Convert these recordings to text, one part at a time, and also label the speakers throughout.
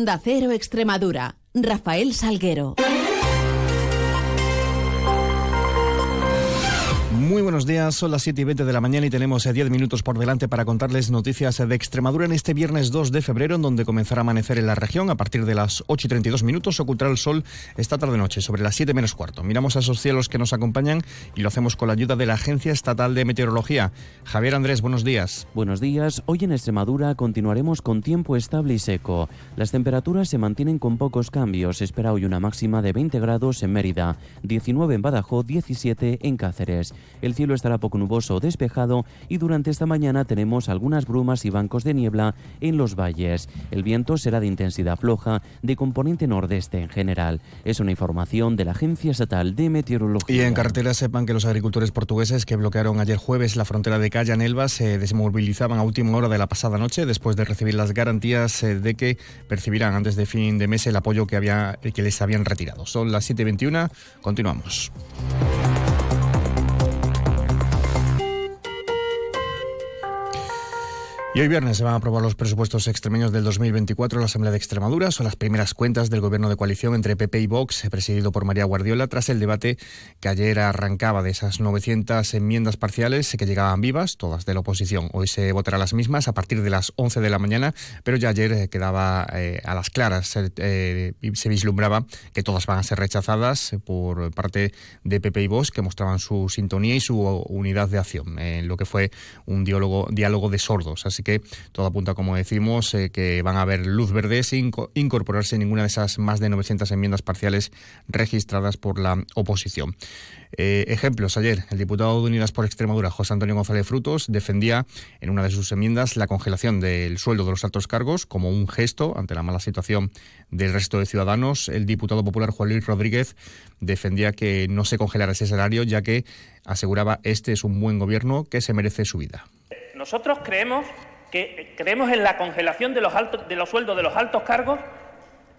Speaker 1: Da Cero Extremadura. Rafael Salguero.
Speaker 2: Muy buenos días, son las 7 y 20 de la mañana y tenemos 10 eh, minutos por delante para contarles noticias de Extremadura en este viernes 2 de febrero, en donde comenzará a amanecer en la región a partir de las 8 y 32 minutos. Ocultará el sol esta tarde-noche, sobre las 7 menos cuarto. Miramos a esos cielos que nos acompañan y lo hacemos con la ayuda de la Agencia Estatal de Meteorología. Javier Andrés, buenos días.
Speaker 3: Buenos días. Hoy en Extremadura continuaremos con tiempo estable y seco. Las temperaturas se mantienen con pocos cambios. espera hoy una máxima de 20 grados en Mérida, 19 en Badajoz, 17 en Cáceres. El cielo estará poco nuboso o despejado y durante esta mañana tenemos algunas brumas y bancos de niebla en los valles. El viento será de intensidad floja, de componente nordeste en general. Es una información de la Agencia Estatal de Meteorología.
Speaker 2: Y en carretera sepan que los agricultores portugueses que bloquearon ayer jueves la frontera de Calla en Elba se desmovilizaban a última hora de la pasada noche después de recibir las garantías eh, de que percibirán antes de fin de mes el apoyo que, había, que les habían retirado. Son las 7.21, continuamos. Y hoy viernes se van a aprobar los presupuestos extremeños del 2024 en la Asamblea de Extremadura. Son las primeras cuentas del gobierno de coalición entre PP y Vox, presidido por María Guardiola, tras el debate que ayer arrancaba de esas 900 enmiendas parciales que llegaban vivas, todas de la oposición. Hoy se votarán las mismas a partir de las 11 de la mañana, pero ya ayer eh, quedaba eh, a las claras eh, se vislumbraba que todas van a ser rechazadas por parte de PP y Vox, que mostraban su sintonía y su unidad de acción, en lo que fue un diálogo, diálogo de sordos. Así que todo apunta, como decimos, eh, que van a haber luz verde sin incorporarse ninguna de esas más de 900 enmiendas parciales registradas por la oposición. Eh, ejemplos, ayer el diputado de Unidas por Extremadura, José Antonio González Frutos, defendía en una de sus enmiendas la congelación del sueldo de los altos cargos como un gesto ante la mala situación del resto de ciudadanos. El diputado popular Juan Luis Rodríguez defendía que no se congelara ese salario, ya que aseguraba este es un buen gobierno que se merece su vida.
Speaker 4: Nosotros creemos que creemos en la congelación de los, altos, de los sueldos de los altos cargos,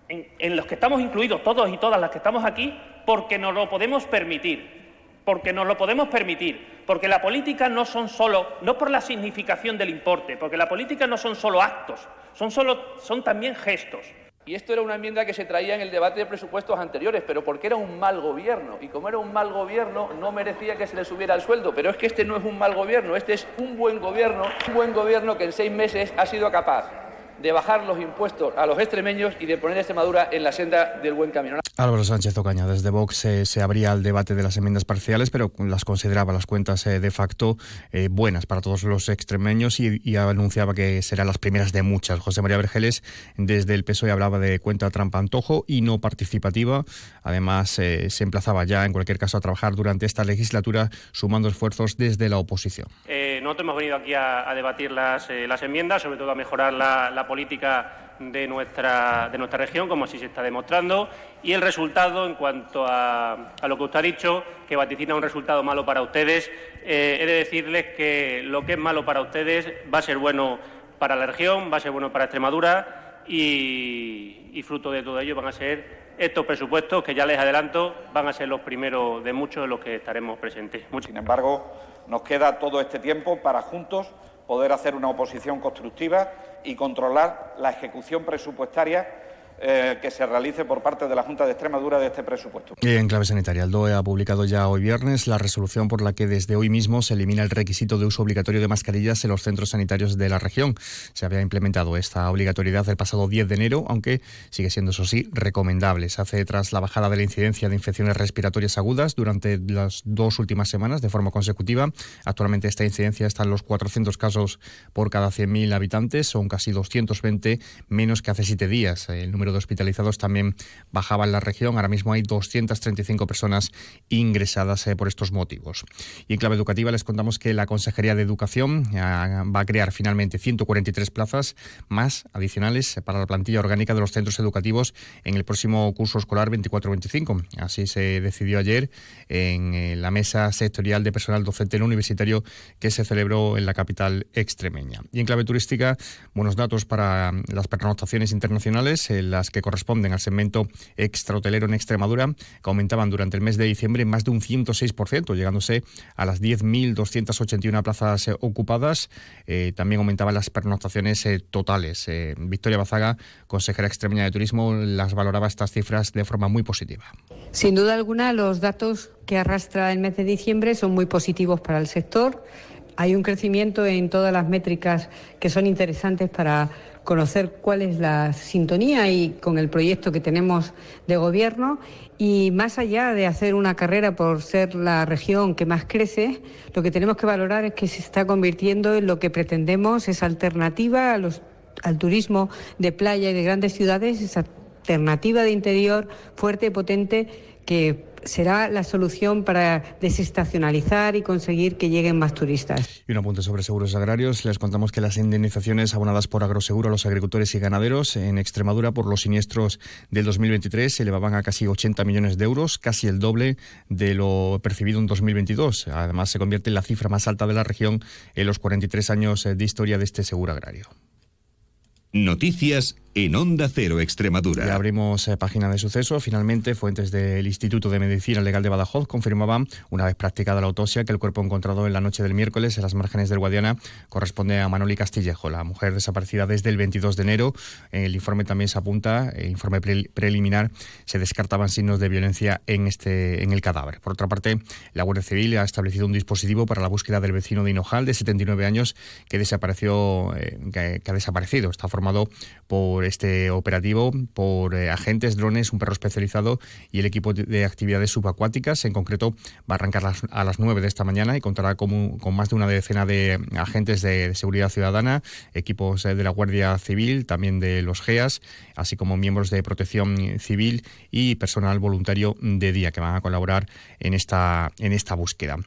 Speaker 4: en, los que estamos incluidos todos y todas las que estamos aquí, porque nos lo podemos permitir porque nos lo podemos permitir, porque la política no son solo, no por la significación del importe, porque la política no son solo actos, son, solo, son también gestos.
Speaker 5: Y esto era una enmienda que se traía en el debate de presupuestos anteriores, pero porque era un mal gobierno. Y como era un mal gobierno, no merecía que se le subiera el sueldo. Pero es que este no es un mal gobierno, este es un buen gobierno, un buen gobierno que en seis meses ha sido capaz de bajar los impuestos a los extremeños y de poner a Extremadura en la senda del buen camino.
Speaker 2: Álvaro Sánchez Ocaña, desde Vox eh, se abría el debate de las enmiendas parciales, pero las consideraba las cuentas eh, de facto eh, buenas para todos los extremeños y, anunciaba que serán las primeras de muchas. José María Vergeles, desde el PSOE, hablaba de cuenta trampa-antojo y no participativa. Además, se emplazaba ya, en cualquier caso, a trabajar durante esta legislatura sumando esfuerzos desde la oposición.
Speaker 4: Nosotros hemos venido aquí a, debatir las, las, enmiendas, sobre todo a mejorar la, política de nuestra, de nuestra región, como así se está demostrando, y el resultado, en cuanto a, lo que usted ha dicho, que vaticina un resultado malo para ustedes, eh, he de decirles que lo que es malo para ustedes va a ser bueno para la región, va a ser bueno para Extremadura y, fruto de todo ello van a ser estos presupuestos que ya les adelanto van a ser los primeros de muchos en los que estaremos presentes.
Speaker 6: Sin embargo, nos queda todo este tiempo para juntos poder hacer una oposición constructiva y controlar la ejecución presupuestaria eh, que se realice por parte de la Junta de Extremadura de este presupuesto.
Speaker 2: Y en clave sanitaria, el DOE ha publicado ya hoy viernes la resolución por la que desde hoy mismo se elimina el requisito de uso obligatorio de mascarillas en los centros sanitarios de la región. Se había implementado esta obligatoriedad el pasado 10 de enero, aunque sigue siendo, eso sí, recomendable. Se hace tras la bajada de la incidencia de infecciones respiratorias agudas durante las dos últimas semanas de forma consecutiva. Actualmente esta incidencia está en los 400 casos por cada 100.000 habitantes, son casi 220 menos que hace siete días. El número de hospitalizados también bajaba en la región. Ahora mismo hay 235 personas ingresadas eh, por estos motivos. Y en clave educativa les contamos que la Consejería de Educación eh, va a crear finalmente 143 plazas más adicionales para la plantilla orgánica de los centros educativos en el próximo curso escolar 24-25. Así se decidió ayer en eh, la mesa sectorial de personal docente no universitario que se celebró en la capital extremeña. Y en clave turística, buenos datos para las pernoctaciones internacionales. La las que corresponden al segmento extrahotelero en Extremadura, que aumentaban durante el mes de diciembre más de un 106%, llegándose a las 10.281 plazas eh, ocupadas. Eh, también aumentaban las pernoctaciones eh, totales. Victoria Bazaga, consejera extremeña de Turismo, las valoraba estas cifras de forma muy positiva.
Speaker 7: Sin duda alguna, los datos que arrastra el mes de diciembre son muy positivos para el sector. Hay un crecimiento en todas las métricas que son interesantes para conocer cuál es la sintonía y con el proyecto que tenemos de gobierno. Y más allá de hacer una carrera por ser la región que más crece, lo que tenemos que valorar es que se está convirtiendo en lo que pretendemos, esa alternativa al turismo de playa y de grandes ciudades, alternativa de interior fuerte y potente que será la solución para desestacionalizar y conseguir que lleguen más turistas.
Speaker 2: Y un apunte sobre seguros agrarios. Les contamos que las indemnizaciones abonadas por agroseguro a los agricultores y ganaderos en Extremadura por los siniestros del 2023 se elevaban a casi 80 millones de euros, casi el doble de lo percibido en 2022. Además, se convierte en la cifra más alta de la región en los 43 años de historia de este seguro agrario.
Speaker 8: Noticias en Onda Cero Extremadura.
Speaker 2: Ya abrimos eh, página de suceso. Finalmente, fuentes del Instituto de Medicina Legal de Badajoz confirmaban, una vez practicada la autopsia, que el cuerpo encontrado en la noche del miércoles en las márgenes del Guadiana corresponde a Manoli Castillejo, la mujer desaparecida desde el 22 de enero. El informe también se apunta, el informe preliminar, se descartaban signos de violencia en, este, en el cadáver. Por otra parte, la Guardia Civil ha establecido un dispositivo para la búsqueda del vecino de Hinojal, de 79 años, que desapareció, eh, que, ha desaparecido. Está formado por este operativo por eh, agentes, drones, un perro especializado y el equipo de actividades subacuáticas. En concreto, va a arrancar a las 9 de esta mañana y contará con, más de una decena de agentes de, seguridad ciudadana, equipos eh, de la Guardia Civil, también de los GEAS, así como miembros de protección civil y personal voluntario de día que van a colaborar en esta, en esta búsqueda.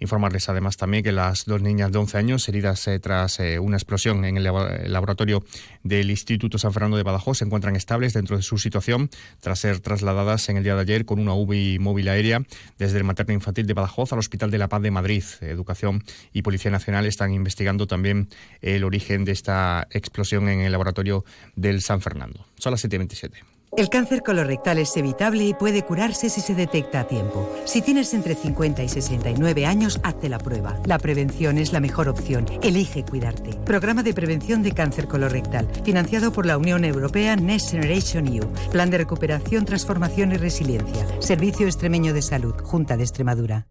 Speaker 2: Informarles además también que las dos niñas de 11 años heridas eh, tras eh, una explosión en el laboratorio del Instituto San Fernando de Badajoz se encuentran estables dentro de su situación tras ser trasladadas en el día de ayer con una UBI móvil aérea desde el materno infantil de Badajoz al Hospital de la Paz de Madrid. Educación y Policía Nacional están investigando también el origen de esta explosión en el laboratorio del San Fernando. Son las 7.27.
Speaker 9: El cáncer colorectal es evitable y puede curarse si se detecta a tiempo. Si tienes entre 50 y 69 años, hazte la prueba. La prevención es la mejor opción. Elige cuidarte. Programa de prevención de cáncer colorectal, financiado por la Unión Europea Next Generation EU. Plan de recuperación, transformación y resiliencia. Servicio Extremeño de Salud, Junta de Extremadura.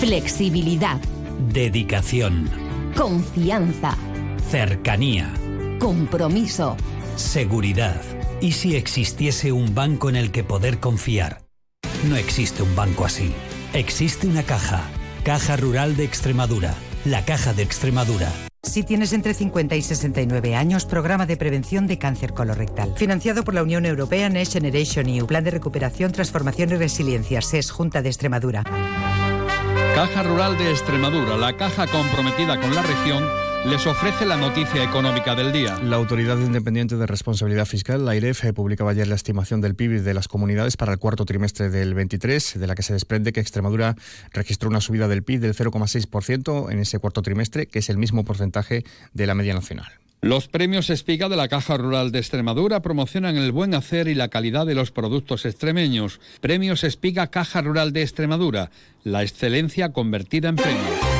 Speaker 10: Flexibilidad.
Speaker 11: Dedicación.
Speaker 10: Confianza.
Speaker 11: Cercanía.
Speaker 10: Compromiso.
Speaker 11: Seguridad. ¿Y si existiese un banco en el que poder confiar? No existe un banco así. Existe una caja. Caja Rural de Extremadura. La Caja de Extremadura.
Speaker 9: Si tienes entre 50 y 69 años, programa de prevención de cáncer colorectal. Financiado por la Unión Europea Next Generation EU, Plan de Recuperación, Transformación y Resiliencia, SES, Junta de Extremadura.
Speaker 12: Caja Rural de Extremadura, la caja comprometida con la región les ofrece la noticia económica del día.
Speaker 2: La Autoridad Independiente de Responsabilidad Fiscal, la IREF, publicaba ayer la estimación del PIB de las comunidades para el cuarto trimestre del 23, de la que se desprende que Extremadura registró una subida del PIB del 0,6% en ese cuarto trimestre, que es el mismo porcentaje de la media nacional.
Speaker 12: Los premios Espiga de la Caja Rural de Extremadura promocionan el buen hacer y la calidad de los productos extremeños. Premios Espiga Caja Rural de Extremadura, la excelencia convertida en premios.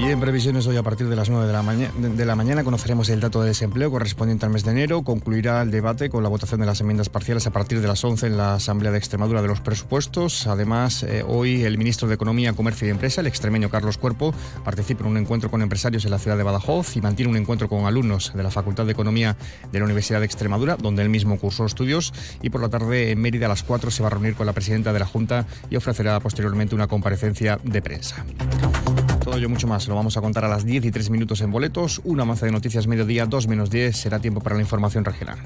Speaker 2: Y en previsiones hoy a partir de las 9 de la, mañana conoceremos el dato de desempleo correspondiente al mes de enero. Concluirá el debate con la votación de las enmiendas parciales a partir de las 11 en la Asamblea de Extremadura de los Presupuestos. Además, eh, hoy el ministro de Economía, Comercio y Empresa, el extremeño Carlos Cuerpo, participa en un encuentro con empresarios en la ciudad de Badajoz y mantiene un encuentro con alumnos de la Facultad de Economía de la Universidad de Extremadura, donde él mismo cursó estudios. Y por la tarde en Mérida a las 4 se va a reunir con la presidenta de la Junta y ofrecerá posteriormente una comparecencia de prensa. Todo ello mucho más lo vamos a contar a las 10 y 3 minutos en boletos. Una maza de noticias mediodía, 2 menos 10 será tiempo para la información regional.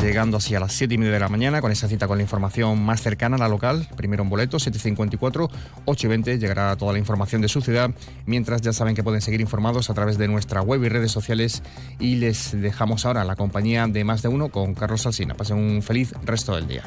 Speaker 2: Llegando así a las 7 y media de la mañana con esa cita con la información más cercana a la local. Primero en boletos, 7.54, 8 y 20 llegará toda la información de su ciudad. Mientras ya saben que pueden seguir informados a través de nuestra web y redes sociales. Y les dejamos ahora la compañía de más de uno con Carlos Alsina. Pasen un feliz resto del día.